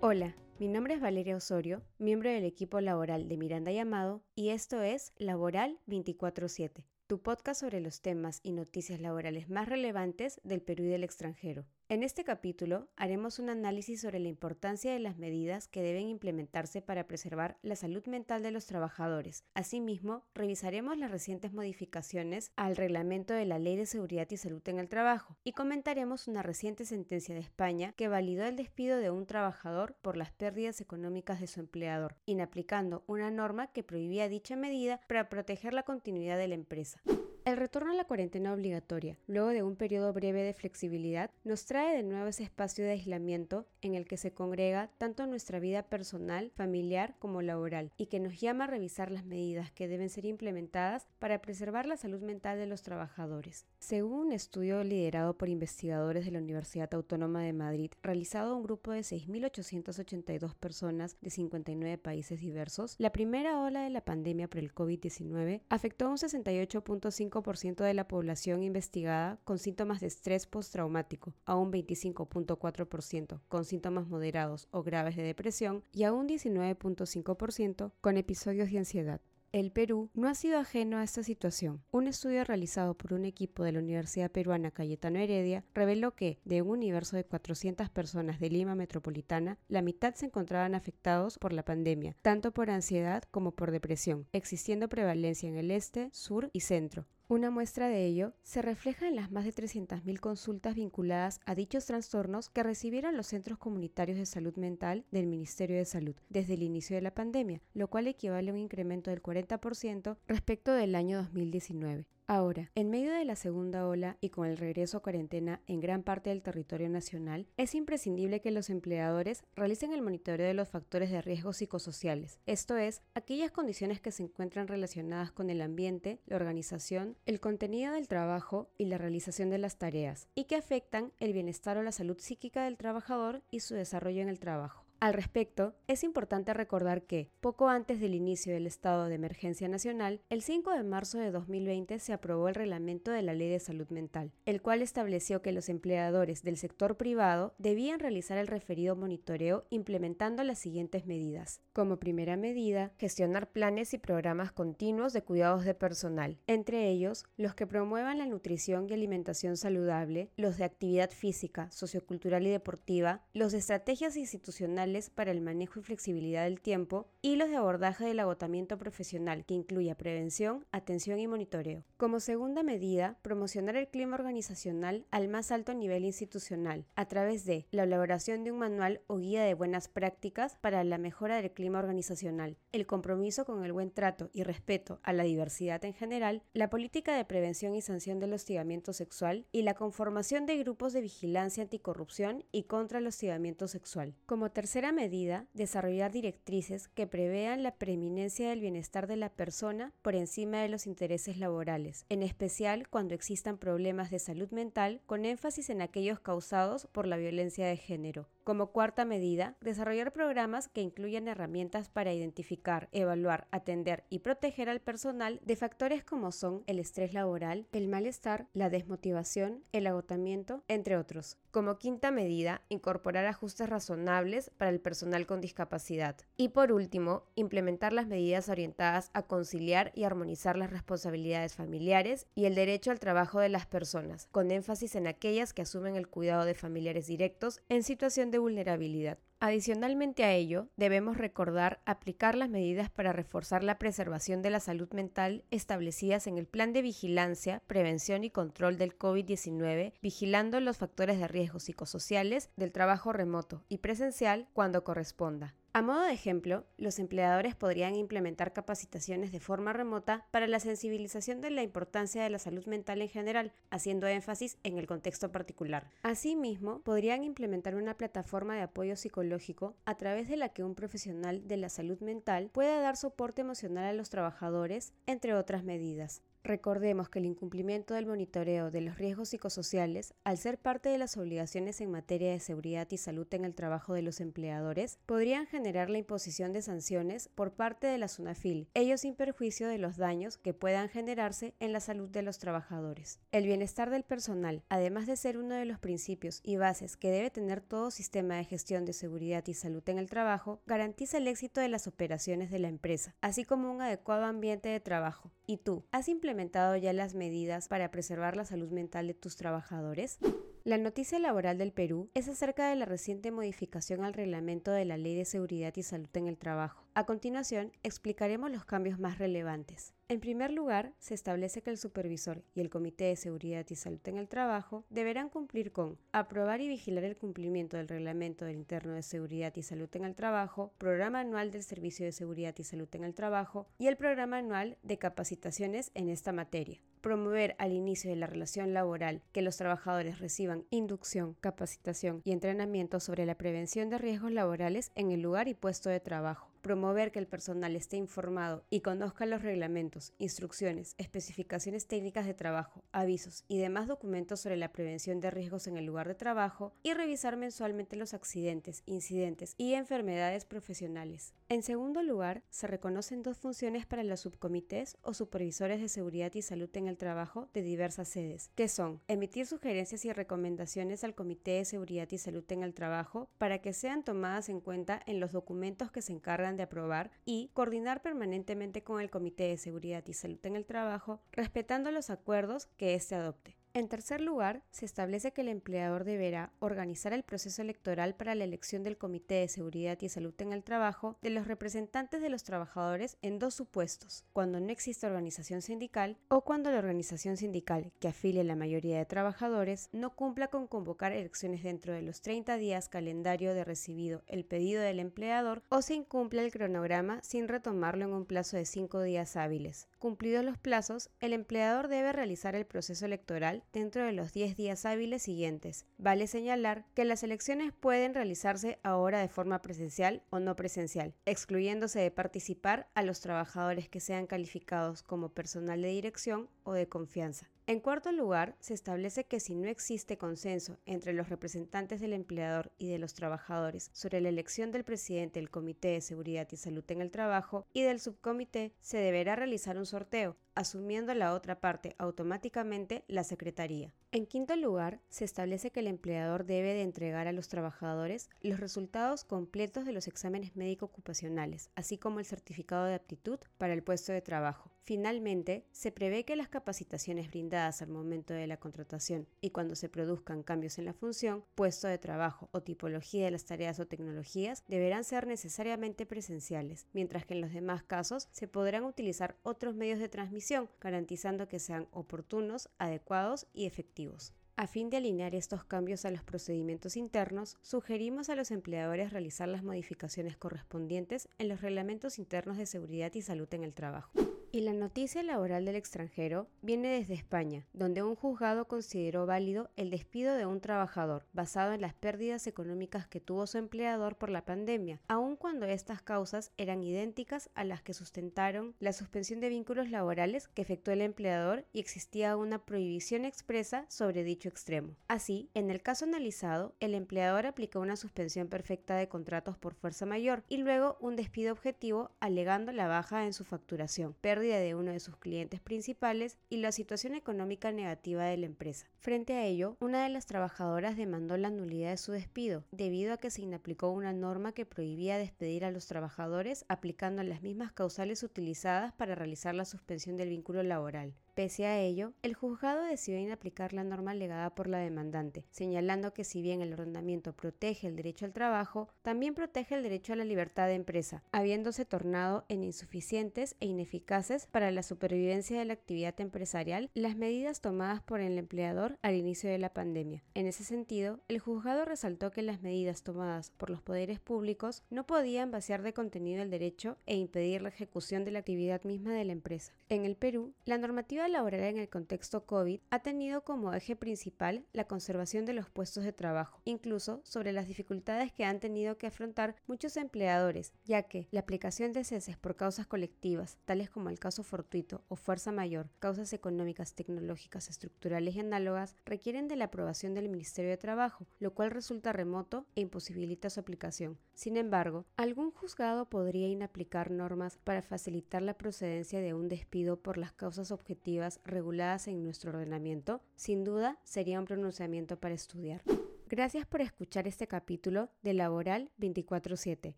Hola, mi nombre es Valeria Osorio, miembro del equipo laboral de Miranda Llamado, y esto es Laboral 24-7, tu podcast sobre los temas y noticias laborales más relevantes del Perú y del extranjero. En este capítulo haremos un análisis sobre la importancia de las medidas que deben implementarse para preservar la salud mental de los trabajadores. Asimismo, revisaremos las recientes modificaciones al reglamento de la Ley de Seguridad y Salud en el Trabajo y comentaremos una reciente sentencia de España que validó el despido de un trabajador por las pérdidas económicas de su empleador, inaplicando una norma que prohibía dicha medida para proteger la continuidad de la empresa. El retorno a la cuarentena obligatoria, luego de un periodo breve de flexibilidad, nos trae de nuevo ese espacio de aislamiento en el que se congrega tanto nuestra vida personal, familiar como laboral, y que nos llama a revisar las medidas que deben ser implementadas para preservar la salud mental de los trabajadores. Según un estudio liderado por investigadores de la Universidad Autónoma de Madrid, realizado a un grupo de 6.882 personas de 59 países diversos, la primera ola de la pandemia por el COVID-19 afectó a un 68.5 ciento de la población investigada con síntomas de estrés postraumático, a un 25.4% con síntomas moderados o graves de depresión y a un 19.5% con episodios de ansiedad. El Perú no ha sido ajeno a esta situación. Un estudio realizado por un equipo de la Universidad Peruana Cayetano Heredia reveló que, de un universo de 400 personas de Lima Metropolitana, la mitad se encontraban afectados por la pandemia, tanto por ansiedad como por depresión, existiendo prevalencia en el este, sur y centro, una muestra de ello se refleja en las más de 300.000 consultas vinculadas a dichos trastornos que recibieron los centros comunitarios de salud mental del Ministerio de Salud desde el inicio de la pandemia, lo cual equivale a un incremento del 40% respecto del año 2019. Ahora, en medio de la segunda ola y con el regreso a cuarentena en gran parte del territorio nacional, es imprescindible que los empleadores realicen el monitoreo de los factores de riesgo psicosociales, esto es, aquellas condiciones que se encuentran relacionadas con el ambiente, la organización, el contenido del trabajo y la realización de las tareas, y que afectan el bienestar o la salud psíquica del trabajador y su desarrollo en el trabajo. Al respecto, es importante recordar que, poco antes del inicio del estado de emergencia nacional, el 5 de marzo de 2020 se aprobó el reglamento de la Ley de Salud Mental, el cual estableció que los empleadores del sector privado debían realizar el referido monitoreo implementando las siguientes medidas. Como primera medida, gestionar planes y programas continuos de cuidados de personal, entre ellos los que promuevan la nutrición y alimentación saludable, los de actividad física, sociocultural y deportiva, los de estrategias institucionales para el manejo y flexibilidad del tiempo y los de abordaje del agotamiento profesional, que incluya prevención, atención y monitoreo. Como segunda medida, promocionar el clima organizacional al más alto nivel institucional, a través de la elaboración de un manual o guía de buenas prácticas para la mejora del clima organizacional, el compromiso con el buen trato y respeto a la diversidad en general, la política de prevención y sanción del hostigamiento sexual y la conformación de grupos de vigilancia anticorrupción y contra el hostigamiento sexual. Como tercera Tercera medida, desarrollar directrices que prevean la preeminencia del bienestar de la persona por encima de los intereses laborales, en especial cuando existan problemas de salud mental con énfasis en aquellos causados por la violencia de género. Como cuarta medida, desarrollar programas que incluyan herramientas para identificar, evaluar, atender y proteger al personal de factores como son el estrés laboral, el malestar, la desmotivación, el agotamiento, entre otros. Como quinta medida, incorporar ajustes razonables para el personal con discapacidad. Y por último, implementar las medidas orientadas a conciliar y armonizar las responsabilidades familiares y el derecho al trabajo de las personas, con énfasis en aquellas que asumen el cuidado de familiares directos en situación de vulnerabilidad. Adicionalmente a ello, debemos recordar aplicar las medidas para reforzar la preservación de la salud mental establecidas en el Plan de Vigilancia, Prevención y Control del COVID-19, vigilando los factores de riesgo psicosociales del trabajo remoto y presencial cuando corresponda. A modo de ejemplo, los empleadores podrían implementar capacitaciones de forma remota para la sensibilización de la importancia de la salud mental en general, haciendo énfasis en el contexto particular. Asimismo, podrían implementar una plataforma de apoyo psicológico a través de la que un profesional de la salud mental pueda dar soporte emocional a los trabajadores, entre otras medidas. Recordemos que el incumplimiento del monitoreo de los riesgos psicosociales, al ser parte de las obligaciones en materia de seguridad y salud en el trabajo de los empleadores, podrían generar la imposición de sanciones por parte de la SUNAFIL, ello sin perjuicio de los daños que puedan generarse en la salud de los trabajadores. El bienestar del personal, además de ser uno de los principios y bases que debe tener todo sistema de gestión de seguridad y salud en el trabajo, garantiza el éxito de las operaciones de la empresa, así como un adecuado ambiente de trabajo. ¿Y tú, has implementado ya las medidas para preservar la salud mental de tus trabajadores? La noticia laboral del Perú es acerca de la reciente modificación al reglamento de la Ley de Seguridad y Salud en el Trabajo. A continuación, explicaremos los cambios más relevantes. En primer lugar, se establece que el supervisor y el Comité de Seguridad y Salud en el Trabajo deberán cumplir con aprobar y vigilar el cumplimiento del Reglamento del Interno de Seguridad y Salud en el Trabajo, Programa Anual del Servicio de Seguridad y Salud en el Trabajo y el Programa Anual de Capacitaciones en esta materia. Promover al inicio de la relación laboral que los trabajadores reciban inducción, capacitación y entrenamiento sobre la prevención de riesgos laborales en el lugar y puesto de trabajo, promover que el personal esté informado y conozca los reglamentos, instrucciones, especificaciones técnicas de trabajo, avisos y demás documentos sobre la prevención de riesgos en el lugar de trabajo y revisar mensualmente los accidentes, incidentes y enfermedades profesionales. En segundo lugar, se reconocen dos funciones para los subcomités o supervisores de seguridad y salud en el trabajo de diversas sedes, que son emitir sugerencias y recomendaciones al Comité de Seguridad y Salud en el Trabajo para que sean tomadas en cuenta en los documentos que se encargan de aprobar y coordinar permanentemente con el Comité de Seguridad y Salud en el Trabajo, respetando los acuerdos que éste adopte. En tercer lugar, se establece que el empleador deberá organizar el proceso electoral para la elección del Comité de Seguridad y Salud en el Trabajo de los representantes de los trabajadores en dos supuestos, cuando no existe organización sindical o cuando la organización sindical que afile la mayoría de trabajadores no cumpla con convocar elecciones dentro de los 30 días calendario de recibido el pedido del empleador o se incumple el cronograma sin retomarlo en un plazo de 5 días hábiles. Cumplidos los plazos, el empleador debe realizar el proceso electoral dentro de los 10 días hábiles siguientes. Vale señalar que las elecciones pueden realizarse ahora de forma presencial o no presencial, excluyéndose de participar a los trabajadores que sean calificados como personal de dirección o de confianza. En cuarto lugar, se establece que si no existe consenso entre los representantes del empleador y de los trabajadores sobre la elección del presidente del Comité de Seguridad y Salud en el Trabajo y del subcomité, se deberá realizar un sorteo, asumiendo la otra parte automáticamente la Secretaría. En quinto lugar, se establece que el empleador debe de entregar a los trabajadores los resultados completos de los exámenes médico-ocupacionales, así como el certificado de aptitud para el puesto de trabajo. Finalmente, se prevé que las capacitaciones brindadas al momento de la contratación y cuando se produzcan cambios en la función, puesto de trabajo o tipología de las tareas o tecnologías deberán ser necesariamente presenciales, mientras que en los demás casos se podrán utilizar otros medios de transmisión, garantizando que sean oportunos, adecuados y efectivos. A fin de alinear estos cambios a los procedimientos internos, sugerimos a los empleadores realizar las modificaciones correspondientes en los reglamentos internos de seguridad y salud en el trabajo. Y la noticia laboral del extranjero viene desde España, donde un juzgado consideró válido el despido de un trabajador basado en las pérdidas económicas que tuvo su empleador por la pandemia, cuando estas causas eran idénticas a las que sustentaron la suspensión de vínculos laborales que efectuó el empleador y existía una prohibición expresa sobre dicho extremo. Así, en el caso analizado, el empleador aplicó una suspensión perfecta de contratos por fuerza mayor y luego un despido objetivo alegando la baja en su facturación de uno de sus clientes principales y la situación económica negativa de la empresa. Frente a ello, una de las trabajadoras demandó la nulidad de su despido, debido a que se inaplicó una norma que prohibía despedir a los trabajadores aplicando las mismas causales utilizadas para realizar la suspensión del vínculo laboral. Pese a ello, el juzgado decidió inaplicar la norma alegada por la demandante, señalando que si bien el ordenamiento protege el derecho al trabajo, también protege el derecho a la libertad de empresa, habiéndose tornado en insuficientes e ineficaces para la supervivencia de la actividad empresarial las medidas tomadas por el empleador al inicio de la pandemia. En ese sentido, el juzgado resaltó que las medidas tomadas por los poderes públicos no podían vaciar de contenido el derecho e impedir la ejecución de la actividad misma de la empresa. En el Perú, la normativa laboral en el contexto COVID ha tenido como eje principal la conservación de los puestos de trabajo, incluso sobre las dificultades que han tenido que afrontar muchos empleadores, ya que la aplicación de ceses por causas colectivas, tales como el caso fortuito o fuerza mayor, causas económicas, tecnológicas, estructurales y análogas, requieren de la aprobación del Ministerio de Trabajo, lo cual resulta remoto e imposibilita su aplicación. Sin embargo, algún juzgado podría inaplicar normas para facilitar la procedencia de un despido por las causas objetivas reguladas en nuestro ordenamiento, sin duda sería un pronunciamiento para estudiar. Gracias por escuchar este capítulo de Laboral 24/7.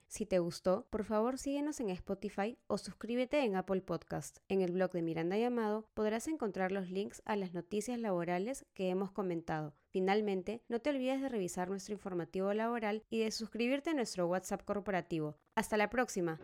Si te gustó, por favor síguenos en Spotify o suscríbete en Apple Podcast. En el blog de Miranda Llamado podrás encontrar los links a las noticias laborales que hemos comentado. Finalmente, no te olvides de revisar nuestro informativo laboral y de suscribirte a nuestro WhatsApp corporativo. Hasta la próxima.